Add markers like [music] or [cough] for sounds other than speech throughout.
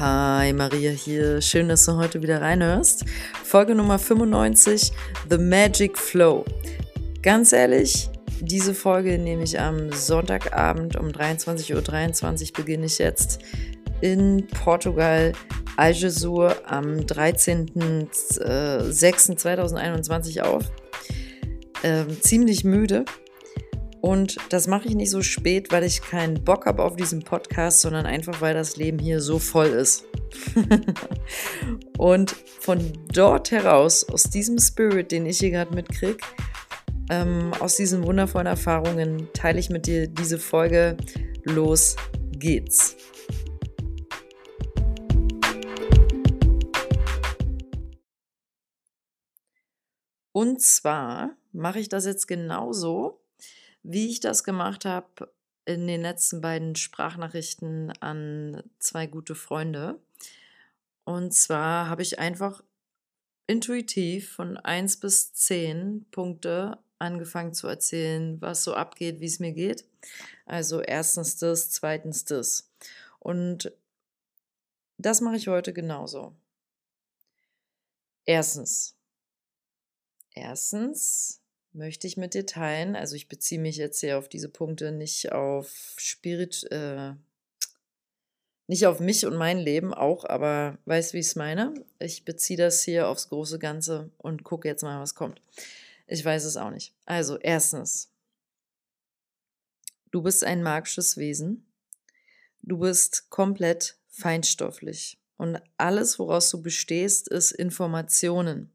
Hi, Maria hier. Schön, dass du heute wieder reinhörst. Folge Nummer 95, The Magic Flow. Ganz ehrlich, diese Folge nehme ich am Sonntagabend um 23.23 Uhr .23 beginne ich jetzt in Portugal, Algesur am 13.06.2021 auf. Ähm, ziemlich müde, und das mache ich nicht so spät, weil ich keinen Bock habe auf diesen Podcast, sondern einfach, weil das Leben hier so voll ist. [laughs] und von dort heraus, aus diesem Spirit, den ich hier gerade mitkriege, ähm, aus diesen wundervollen Erfahrungen, teile ich mit dir diese Folge. Los geht's. Und zwar mache ich das jetzt genauso, wie ich das gemacht habe in den letzten beiden Sprachnachrichten an zwei gute Freunde. Und zwar habe ich einfach intuitiv von 1 bis 10 Punkte angefangen zu erzählen, was so abgeht, wie es mir geht. Also erstens das, zweitens das. Und das mache ich heute genauso. Erstens. Erstens möchte ich mit dir teilen. Also ich beziehe mich jetzt hier auf diese Punkte nicht auf Spirit, äh, nicht auf mich und mein Leben auch, aber weißt wie ich es meine? Ich beziehe das hier aufs große Ganze und gucke jetzt mal, was kommt. Ich weiß es auch nicht. Also erstens, du bist ein magisches Wesen. Du bist komplett feinstofflich. Und alles, woraus du bestehst, ist Informationen.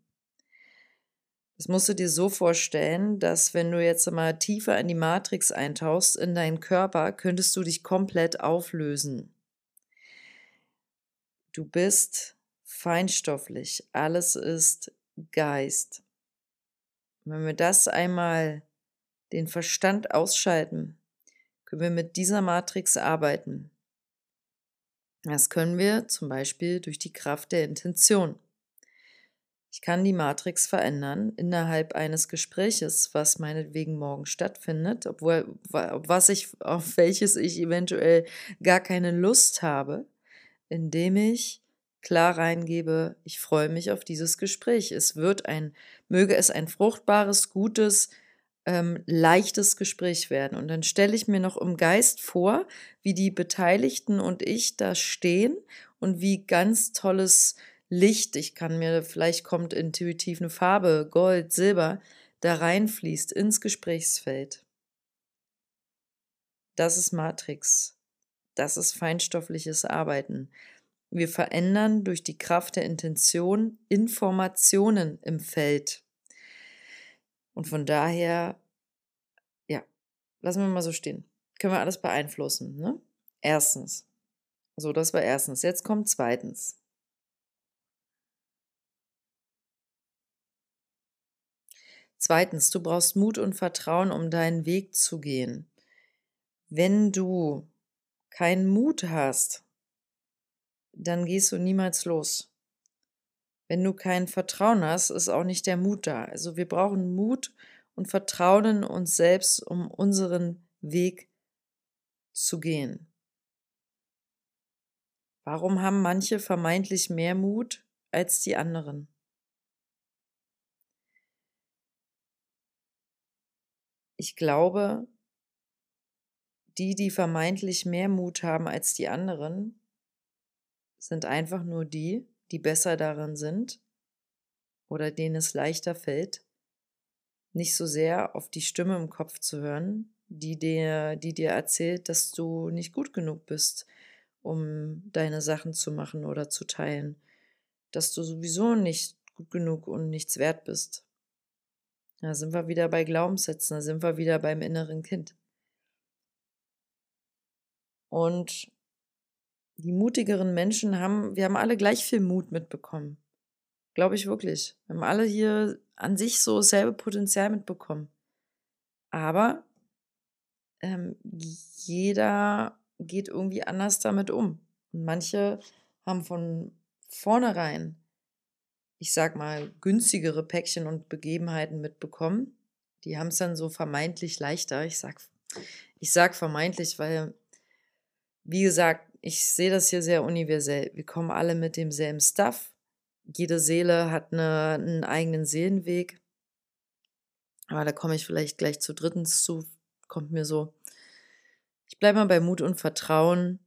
Das musst du dir so vorstellen, dass wenn du jetzt mal tiefer in die Matrix eintauchst, in deinen Körper, könntest du dich komplett auflösen. Du bist feinstofflich, alles ist Geist. Wenn wir das einmal den Verstand ausschalten, können wir mit dieser Matrix arbeiten. Das können wir zum Beispiel durch die Kraft der Intention. Ich kann die Matrix verändern innerhalb eines Gespräches, was meinetwegen morgen stattfindet, obwohl was ich auf welches ich eventuell gar keine Lust habe, indem ich klar reingebe, ich freue mich auf dieses Gespräch. Es wird ein, möge es ein fruchtbares, gutes, ähm, leichtes Gespräch werden. Und dann stelle ich mir noch im Geist vor, wie die Beteiligten und ich da stehen und wie ganz tolles Licht, ich kann mir, vielleicht kommt intuitiv eine Farbe, Gold, Silber, da reinfließt ins Gesprächsfeld. Das ist Matrix. Das ist feinstoffliches Arbeiten. Wir verändern durch die Kraft der Intention Informationen im Feld. Und von daher, ja, lassen wir mal so stehen. Können wir alles beeinflussen. Ne? Erstens. So, das war erstens. Jetzt kommt zweitens. Zweitens, du brauchst Mut und Vertrauen, um deinen Weg zu gehen. Wenn du keinen Mut hast, dann gehst du niemals los. Wenn du kein Vertrauen hast, ist auch nicht der Mut da. Also wir brauchen Mut und Vertrauen in uns selbst, um unseren Weg zu gehen. Warum haben manche vermeintlich mehr Mut als die anderen? Ich glaube, die, die vermeintlich mehr Mut haben als die anderen, sind einfach nur die, die besser darin sind oder denen es leichter fällt, nicht so sehr auf die Stimme im Kopf zu hören, die dir, die dir erzählt, dass du nicht gut genug bist, um deine Sachen zu machen oder zu teilen, dass du sowieso nicht gut genug und nichts wert bist. Da sind wir wieder bei Glaubenssätzen, da sind wir wieder beim inneren Kind. Und die mutigeren Menschen haben, wir haben alle gleich viel Mut mitbekommen. Glaube ich wirklich. Wir haben alle hier an sich so dasselbe Potenzial mitbekommen. Aber ähm, jeder geht irgendwie anders damit um. Und manche haben von vornherein ich sag mal, günstigere Päckchen und Begebenheiten mitbekommen. Die haben es dann so vermeintlich leichter. Ich sag, ich sag vermeintlich, weil, wie gesagt, ich sehe das hier sehr universell. Wir kommen alle mit demselben Stuff. Jede Seele hat eine, einen eigenen Seelenweg. Aber da komme ich vielleicht gleich zu drittens zu. Kommt mir so. Ich bleibe mal bei Mut und Vertrauen.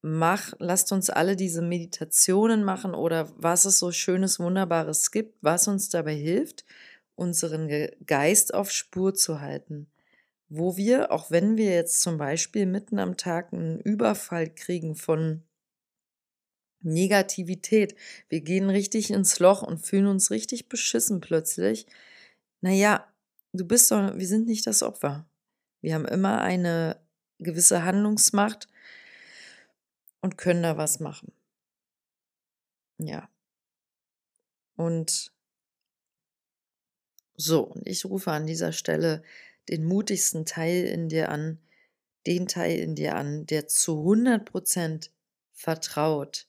Mach, lasst uns alle diese Meditationen machen oder was es so Schönes, Wunderbares gibt, was uns dabei hilft, unseren Geist auf Spur zu halten wo wir, auch wenn wir jetzt zum Beispiel mitten am Tag einen Überfall kriegen von Negativität, wir gehen richtig ins Loch und fühlen uns richtig beschissen plötzlich, naja, du bist doch, wir sind nicht das Opfer. Wir haben immer eine gewisse Handlungsmacht und können da was machen. Ja. Und so, und ich rufe an dieser Stelle den mutigsten Teil in dir an, den Teil in dir an, der zu 100% vertraut.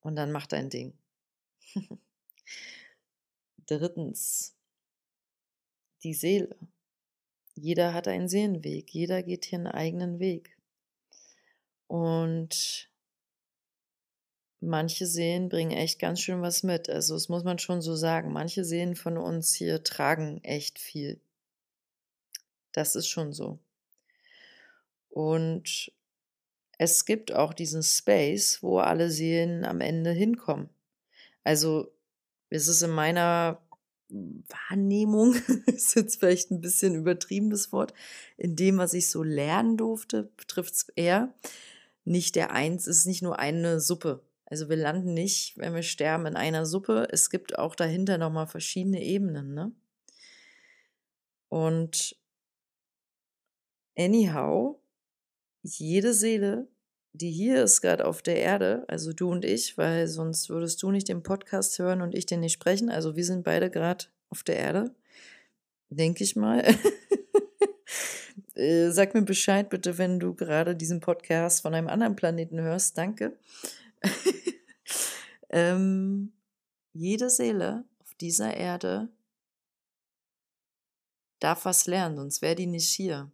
Und dann mach dein Ding. [laughs] Drittens, die Seele. Jeder hat einen Seelenweg, jeder geht hier einen eigenen Weg. Und manche Seelen bringen echt ganz schön was mit. Also das muss man schon so sagen. Manche Seelen von uns hier tragen echt viel. Das ist schon so. Und es gibt auch diesen Space, wo alle Seelen am Ende hinkommen. Also es ist in meiner Wahrnehmung, [laughs] ist jetzt vielleicht ein bisschen übertriebenes Wort, in dem, was ich so lernen durfte, betrifft es eher nicht der Eins, es ist nicht nur eine Suppe. Also wir landen nicht, wenn wir sterben, in einer Suppe. Es gibt auch dahinter nochmal verschiedene Ebenen, ne? Und anyhow, jede Seele, die hier ist gerade auf der Erde, also du und ich, weil sonst würdest du nicht den Podcast hören und ich den nicht sprechen. Also wir sind beide gerade auf der Erde, denke ich mal. [laughs] Äh, sag mir Bescheid bitte, wenn du gerade diesen Podcast von einem anderen Planeten hörst. Danke. [laughs] ähm, jede Seele auf dieser Erde darf was lernen, sonst wäre die nicht hier.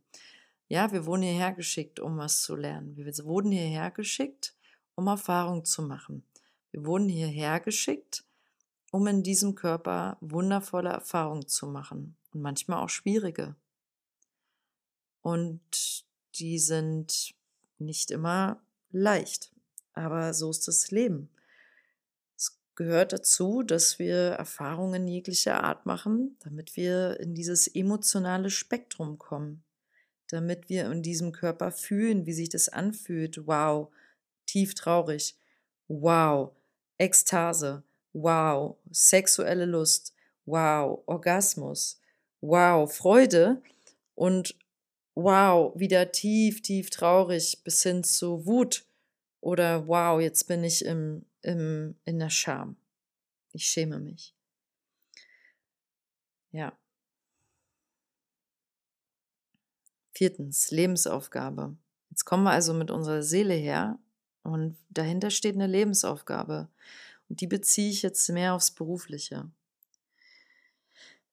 Ja, wir wurden hierher geschickt, um was zu lernen. Wir wurden hierher geschickt, um Erfahrung zu machen. Wir wurden hierher geschickt, um in diesem Körper wundervolle Erfahrungen zu machen und manchmal auch schwierige. Und die sind nicht immer leicht. Aber so ist das Leben. Es gehört dazu, dass wir Erfahrungen jeglicher Art machen, damit wir in dieses emotionale Spektrum kommen, damit wir in diesem Körper fühlen, wie sich das anfühlt. Wow, tief traurig. Wow, Ekstase. Wow, sexuelle Lust. Wow, Orgasmus. Wow, Freude. Und wow, wieder tief, tief traurig bis hin zu Wut oder wow, jetzt bin ich im, im, in der Scham. Ich schäme mich. Ja. Viertens, Lebensaufgabe. Jetzt kommen wir also mit unserer Seele her und dahinter steht eine Lebensaufgabe. Und die beziehe ich jetzt mehr aufs Berufliche.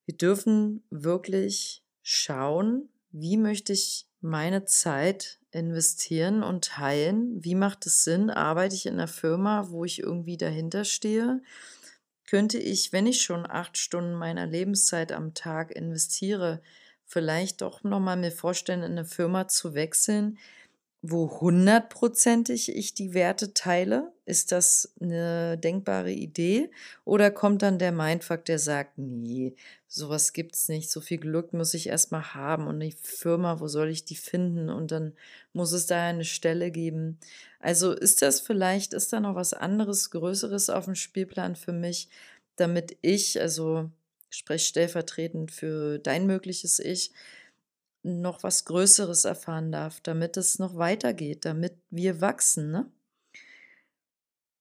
Wir dürfen wirklich schauen, wie möchte ich meine Zeit investieren und teilen. Wie macht es Sinn? Arbeite ich in einer Firma, wo ich irgendwie dahinter stehe? Könnte ich, wenn ich schon acht Stunden meiner Lebenszeit am Tag investiere, vielleicht doch nochmal mir vorstellen, in eine Firma zu wechseln, wo hundertprozentig ich die Werte teile? Ist das eine denkbare Idee? Oder kommt dann der Mindfuck, der sagt, nee, sowas gibt's nicht, so viel Glück muss ich erstmal haben und die Firma, wo soll ich die finden? Und dann muss es da eine Stelle geben. Also ist das vielleicht, ist da noch was anderes, Größeres auf dem Spielplan für mich, damit ich, also spreche stellvertretend für dein mögliches Ich, noch was Größeres erfahren darf, damit es noch weitergeht, damit wir wachsen, ne?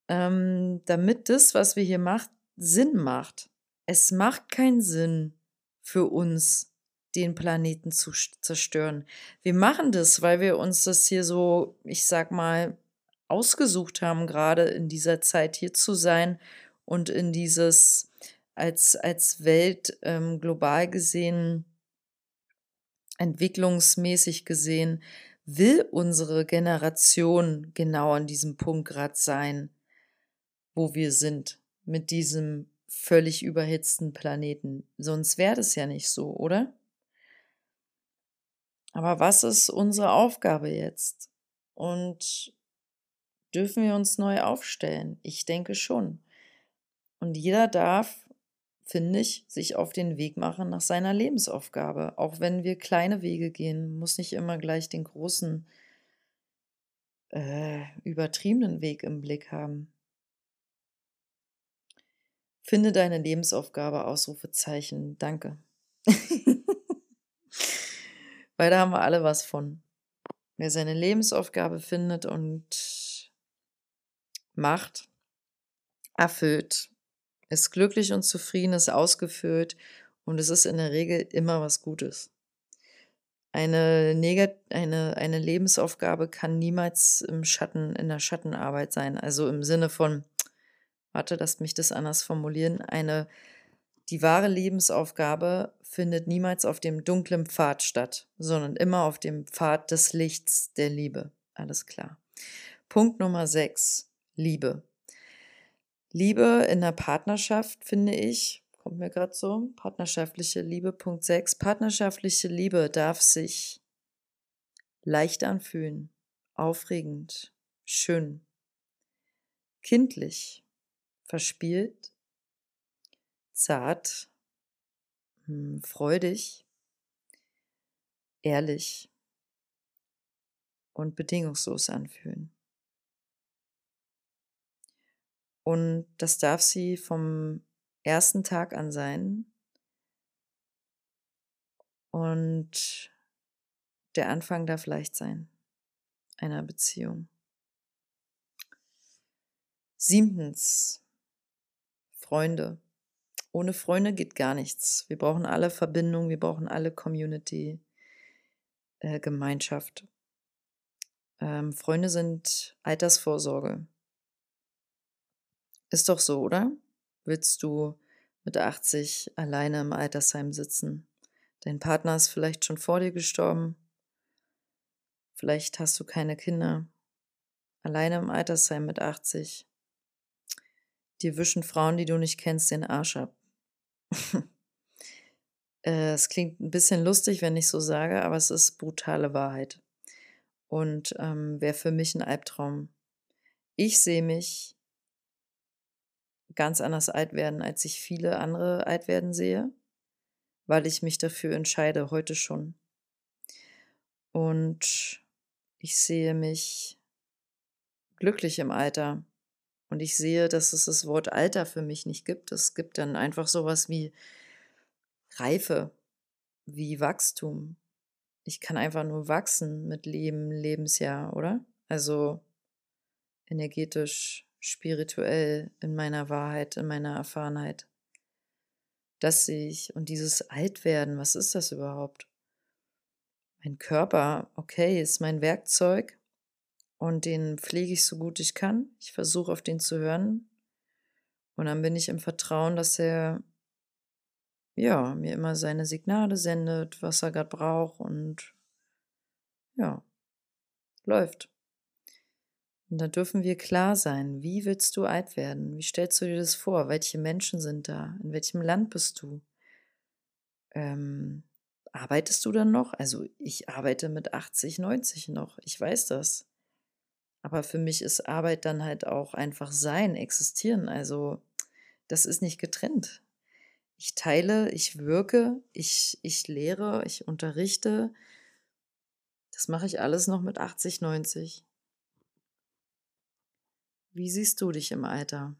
Ähm, damit das, was wir hier machen, Sinn macht. Es macht keinen Sinn für uns, den Planeten zu zerstören. Wir machen das, weil wir uns das hier so, ich sag mal, ausgesucht haben, gerade in dieser Zeit hier zu sein und in dieses als, als Welt ähm, global gesehen entwicklungsmäßig gesehen, will unsere Generation genau an diesem Punkt gerade sein, wo wir sind, mit diesem völlig überhitzten Planeten. Sonst wäre das ja nicht so, oder? Aber was ist unsere Aufgabe jetzt? Und dürfen wir uns neu aufstellen? Ich denke schon. Und jeder darf, finde ich, sich auf den Weg machen nach seiner Lebensaufgabe. Auch wenn wir kleine Wege gehen, muss nicht immer gleich den großen, äh, übertriebenen Weg im Blick haben. Finde deine Lebensaufgabe, Ausrufezeichen. Danke. [laughs] Weil da haben wir alle was von. Wer seine Lebensaufgabe findet und macht, erfüllt, ist glücklich und zufrieden, ist ausgefüllt und es ist in der Regel immer was Gutes. Eine, Negat eine, eine Lebensaufgabe kann niemals im Schatten, in der Schattenarbeit sein. Also im Sinne von, warte, lasst mich das anders formulieren, eine die wahre Lebensaufgabe findet niemals auf dem dunklen Pfad statt, sondern immer auf dem Pfad des Lichts der Liebe. Alles klar. Punkt Nummer 6. Liebe. Liebe in der Partnerschaft, finde ich, kommt mir gerade so, partnerschaftliche Liebe, Punkt 6. Partnerschaftliche Liebe darf sich leicht anfühlen, aufregend, schön, kindlich, verspielt, zart, hm, freudig, ehrlich und bedingungslos anfühlen. Und das darf sie vom ersten Tag an sein. Und der Anfang darf leicht sein einer Beziehung. Siebtens, Freunde. Ohne Freunde geht gar nichts. Wir brauchen alle Verbindung, wir brauchen alle Community, äh, Gemeinschaft. Ähm, Freunde sind Altersvorsorge. Ist doch so, oder? Willst du mit 80 alleine im Altersheim sitzen? Dein Partner ist vielleicht schon vor dir gestorben. Vielleicht hast du keine Kinder. Alleine im Altersheim mit 80. Dir wischen Frauen, die du nicht kennst, den Arsch ab. [laughs] Äh, es klingt ein bisschen lustig, wenn ich so sage, aber es ist brutale Wahrheit und ähm, wäre für mich ein Albtraum. Ich sehe mich ganz anders alt werden, als ich viele andere alt werden sehe, weil ich mich dafür entscheide, heute schon. Und ich sehe mich glücklich im Alter. Und ich sehe, dass es das Wort Alter für mich nicht gibt. Es gibt dann einfach sowas wie Reife, wie Wachstum. Ich kann einfach nur wachsen mit Leben, Lebensjahr, oder? Also energetisch, spirituell, in meiner Wahrheit, in meiner Erfahrenheit. Das sehe ich. Und dieses Altwerden, was ist das überhaupt? Mein Körper, okay, ist mein Werkzeug, und den pflege ich so gut ich kann. Ich versuche auf den zu hören. Und dann bin ich im Vertrauen, dass er ja, mir immer seine Signale sendet, was er gerade braucht und ja, läuft. Und da dürfen wir klar sein, wie willst du alt werden? Wie stellst du dir das vor? Welche Menschen sind da? In welchem Land bist du? Ähm, arbeitest du dann noch? Also ich arbeite mit 80, 90 noch. Ich weiß das. Aber für mich ist Arbeit dann halt auch einfach sein, existieren. Also das ist nicht getrennt. Ich teile, ich wirke, ich, ich lehre, ich unterrichte. Das mache ich alles noch mit 80, 90. Wie siehst du dich im Alter?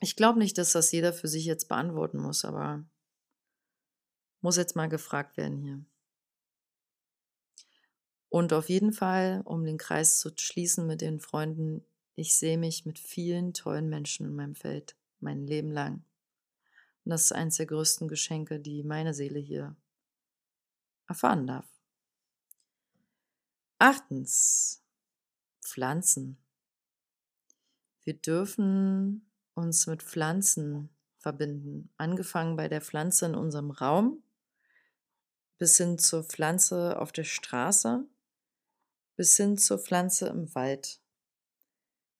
Ich glaube nicht, dass das jeder für sich jetzt beantworten muss, aber muss jetzt mal gefragt werden hier. Und auf jeden Fall, um den Kreis zu schließen mit den Freunden, ich sehe mich mit vielen tollen Menschen in meinem Feld, mein Leben lang. Und das ist eines der größten Geschenke, die meine Seele hier erfahren darf. Achtens, Pflanzen. Wir dürfen uns mit Pflanzen verbinden. Angefangen bei der Pflanze in unserem Raum, bis hin zur Pflanze auf der Straße, bis hin zur Pflanze im Wald.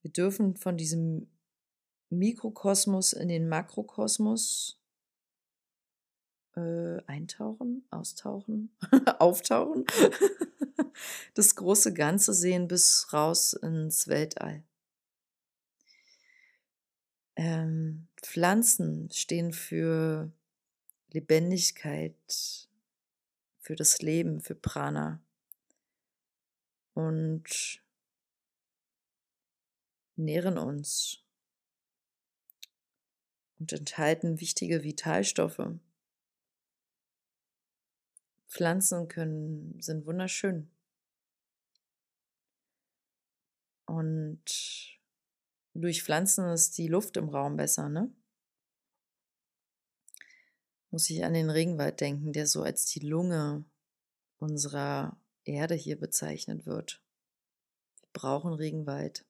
Wir dürfen von diesem Mikrokosmos in den Makrokosmos äh, eintauchen, austauchen, [laughs] auftauchen, [laughs] das große Ganze sehen bis raus ins Weltall. Ähm, Pflanzen stehen für Lebendigkeit, für das Leben, für Prana. Und nähren uns und enthalten wichtige Vitalstoffe. Pflanzen können, sind wunderschön. Und durch Pflanzen ist die Luft im Raum besser, ne? Muss ich an den Regenwald denken, der so als die Lunge unserer Erde hier bezeichnet wird. Wir brauchen Regenwald.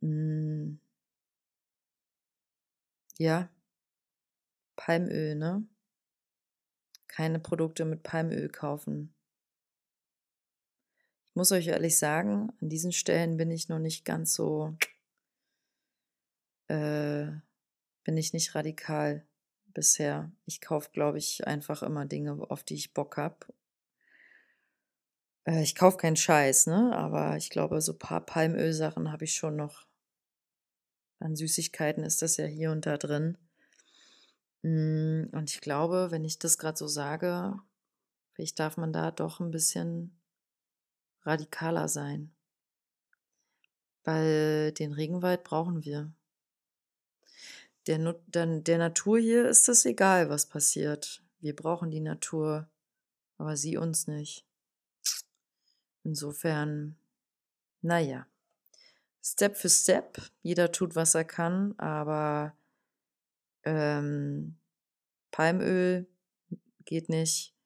Hm. Ja, Palmöl, ne? Keine Produkte mit Palmöl kaufen. Muss euch ehrlich sagen, an diesen Stellen bin ich noch nicht ganz so, äh, bin ich nicht radikal bisher. Ich kaufe, glaube ich, einfach immer Dinge, auf die ich Bock habe. Äh, ich kaufe keinen Scheiß, ne? Aber ich glaube, so ein paar Palmölsachen habe ich schon noch. An Süßigkeiten ist das ja hier und da drin. Mm, und ich glaube, wenn ich das gerade so sage, vielleicht darf man da doch ein bisschen radikaler sein. Weil den Regenwald brauchen wir. Der, der, der Natur hier ist es egal, was passiert. Wir brauchen die Natur, aber sie uns nicht. Insofern, naja, Step für Step, jeder tut, was er kann, aber ähm, Palmöl geht nicht,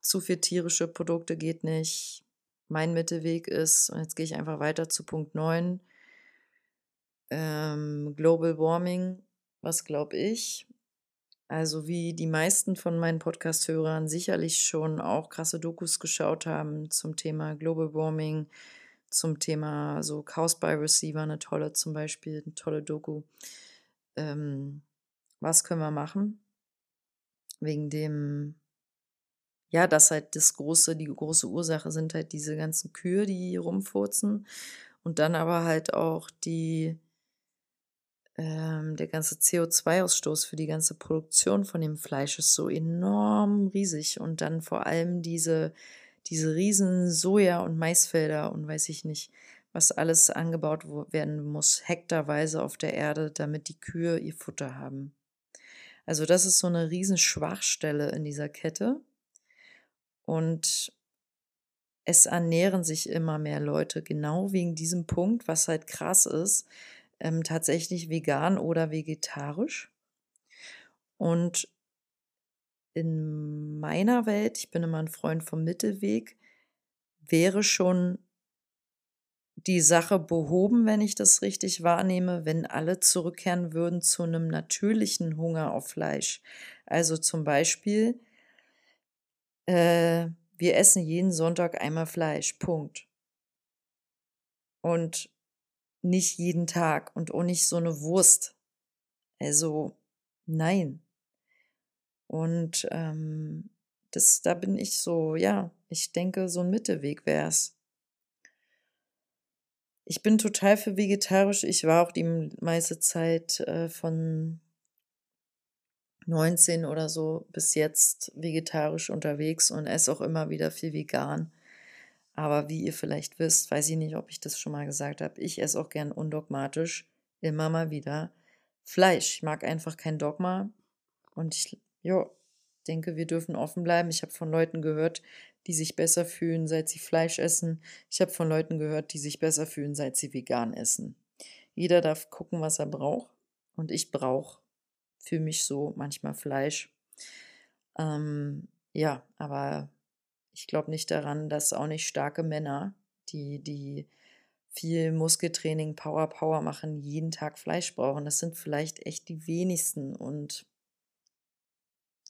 zu viel tierische Produkte geht nicht. Mein Mittelweg ist, und jetzt gehe ich einfach weiter zu Punkt 9, ähm, Global Warming. Was glaube ich? Also wie die meisten von meinen Podcast-Hörern sicherlich schon auch krasse Dokus geschaut haben zum Thema Global Warming, zum Thema so Cowspiracy war eine tolle zum Beispiel, eine tolle Doku. Ähm, was können wir machen? Wegen dem, ja, das halt das große, die große Ursache sind halt diese ganzen Kühe, die rumfurzen. Und dann aber halt auch die, ähm, der ganze CO2-Ausstoß für die ganze Produktion von dem Fleisch ist so enorm riesig. Und dann vor allem diese, diese riesen Soja- und Maisfelder und weiß ich nicht, was alles angebaut werden muss, hektarweise auf der Erde, damit die Kühe ihr Futter haben. Also das ist so eine riesen Schwachstelle in dieser Kette. Und es ernähren sich immer mehr Leute genau wegen diesem Punkt, was halt krass ist, ähm, tatsächlich vegan oder vegetarisch. Und in meiner Welt, ich bin immer ein Freund vom Mittelweg, wäre schon die Sache behoben, wenn ich das richtig wahrnehme, wenn alle zurückkehren würden zu einem natürlichen Hunger auf Fleisch. Also zum Beispiel, äh, wir essen jeden Sonntag einmal Fleisch, Punkt. Und nicht jeden Tag und auch nicht so eine Wurst. Also nein. Und ähm, das, da bin ich so, ja, ich denke, so ein Mittelweg wäre es. Ich bin total für vegetarisch. Ich war auch die meiste Zeit äh, von 19 oder so bis jetzt vegetarisch unterwegs und esse auch immer wieder viel vegan. Aber wie ihr vielleicht wisst, weiß ich nicht, ob ich das schon mal gesagt habe, ich esse auch gern undogmatisch immer mal wieder Fleisch. Ich mag einfach kein Dogma und ich jo, denke, wir dürfen offen bleiben. Ich habe von Leuten gehört, die sich besser fühlen, seit sie Fleisch essen. Ich habe von Leuten gehört, die sich besser fühlen, seit sie vegan essen. Jeder darf gucken, was er braucht. Und ich brauche für mich so manchmal Fleisch. Ähm, ja, aber ich glaube nicht daran, dass auch nicht starke Männer, die, die viel Muskeltraining, Power, Power machen, jeden Tag Fleisch brauchen. Das sind vielleicht echt die wenigsten. Und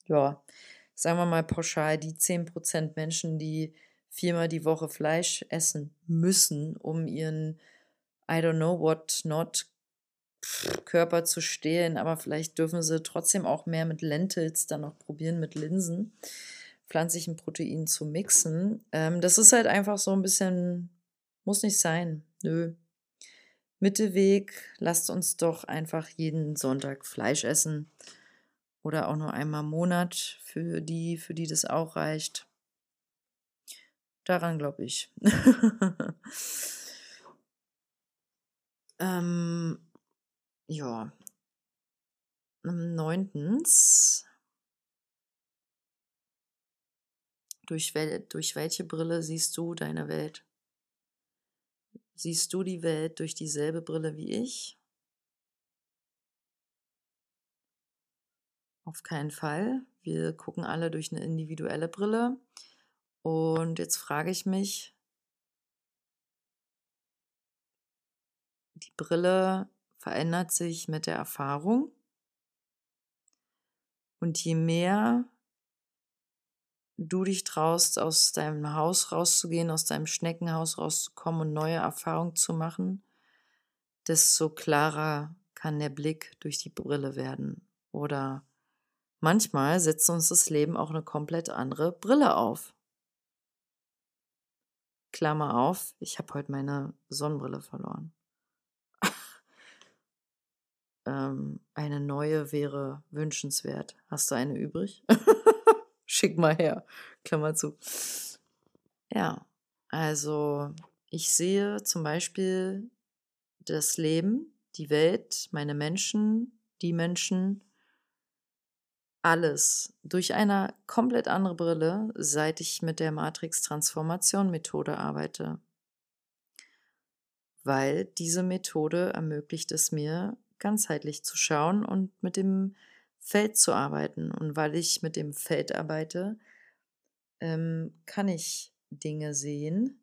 ja, sagen wir mal pauschal, die 10% Menschen, die viermal die Woche Fleisch essen müssen, um ihren I don't know what not Körper zu stehlen, aber vielleicht dürfen sie trotzdem auch mehr mit Lentils dann noch probieren, mit Linsen, pflanzlichen Proteinen zu mixen. Ähm, das ist halt einfach so ein bisschen, muss nicht sein. Nö. Mittelweg, lasst uns doch einfach jeden Sonntag Fleisch essen. Oder auch nur einmal im Monat für die, für die das auch reicht. Daran glaube ich. [laughs] ähm, ja. Neuntens. Durch, wel durch welche Brille siehst du deine Welt? Siehst du die Welt durch dieselbe Brille wie ich? Auf keinen Fall. Wir gucken alle durch eine individuelle Brille. Und jetzt frage ich mich, die Brille verändert sich mit der Erfahrung. Und je mehr du dich traust, aus deinem Haus rauszugehen, aus deinem Schneckenhaus rauszukommen und neue Erfahrungen zu machen, desto klarer kann der Blick durch die Brille werden. Oder manchmal setzt uns das Leben auch eine komplett andere Brille auf. Klammer auf, ich habe heute meine Sonnenbrille verloren. Ähm, eine neue wäre wünschenswert. Hast du eine übrig? [laughs] Schick mal her. Klammer zu. Ja, also ich sehe zum Beispiel das Leben, die Welt, meine Menschen, die Menschen alles durch eine komplett andere Brille, seit ich mit der Matrix-Transformation-Methode arbeite. Weil diese Methode ermöglicht es mir, ganzheitlich zu schauen und mit dem Feld zu arbeiten. Und weil ich mit dem Feld arbeite, ähm, kann ich Dinge sehen,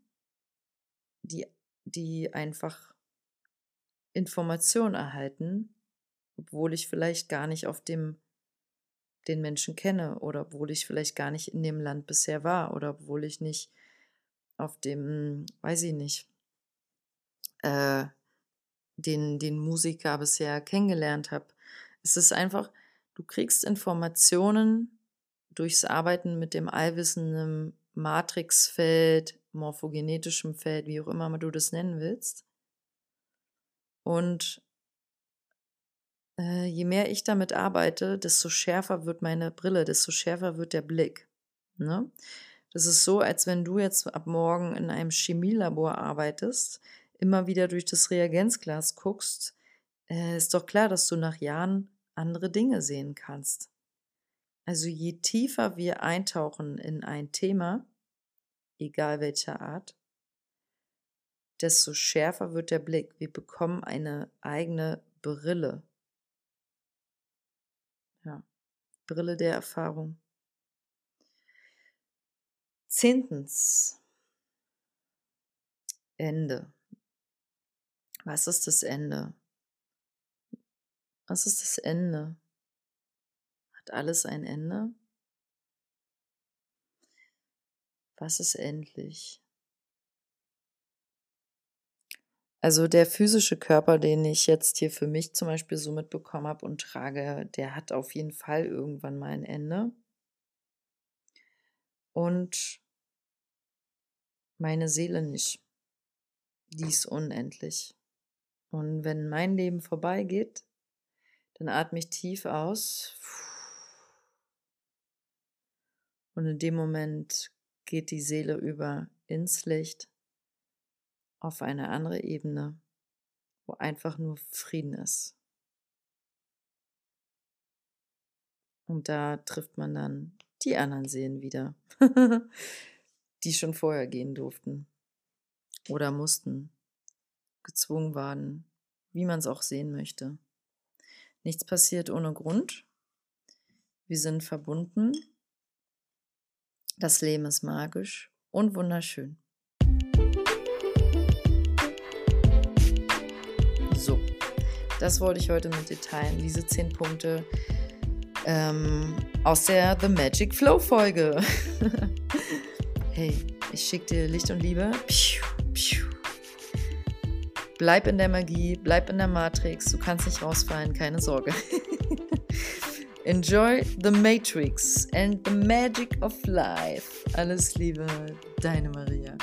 die, die einfach Informationen erhalten, obwohl ich vielleicht gar nicht auf dem den Menschen kenne oder obwohl ich vielleicht gar nicht in dem Land bisher war oder obwohl ich nicht auf dem, weiß ich nicht, äh, den, den Musiker bisher kennengelernt habe. Es ist einfach, du kriegst Informationen durchs Arbeiten mit dem allwissenden Matrixfeld, morphogenetischem Feld, wie auch immer du das nennen willst. Und äh, je mehr ich damit arbeite, desto schärfer wird meine Brille, desto schärfer wird der Blick. Ne? Das ist so, als wenn du jetzt ab morgen in einem Chemielabor arbeitest, immer wieder durch das Reagenzglas guckst, äh, ist doch klar, dass du nach Jahren andere Dinge sehen kannst. Also je tiefer wir eintauchen in ein Thema, egal welcher Art, desto schärfer wird der Blick. Wir bekommen eine eigene Brille. Ja, Brille der Erfahrung. Zehntens. Ende. Was ist das Ende? Was ist das Ende? Hat alles ein Ende? Was ist endlich? Also der physische Körper, den ich jetzt hier für mich zum Beispiel so mitbekommen habe und trage, der hat auf jeden Fall irgendwann mal ein Ende. Und meine Seele nicht. Die ist unendlich. Und wenn mein Leben vorbeigeht, dann atme ich tief aus. Und in dem Moment geht die Seele über ins Licht auf eine andere Ebene, wo einfach nur Frieden ist. Und da trifft man dann die anderen Seelen wieder, [laughs] die schon vorher gehen durften oder mussten, gezwungen waren, wie man es auch sehen möchte. Nichts passiert ohne Grund. Wir sind verbunden. Das Leben ist magisch und wunderschön. So, das wollte ich heute mit dir teilen. Diese zehn Punkte. ähm, aus der The Magic Flow Folge. [laughs] hey, ich schicke dir Licht und Liebe. Bleib in der Magie, bleib in der Matrix. Du kannst nicht rausfallen, keine Sorge. [laughs] Enjoy the Matrix and the magic of life. Alles Liebe, deine Maria.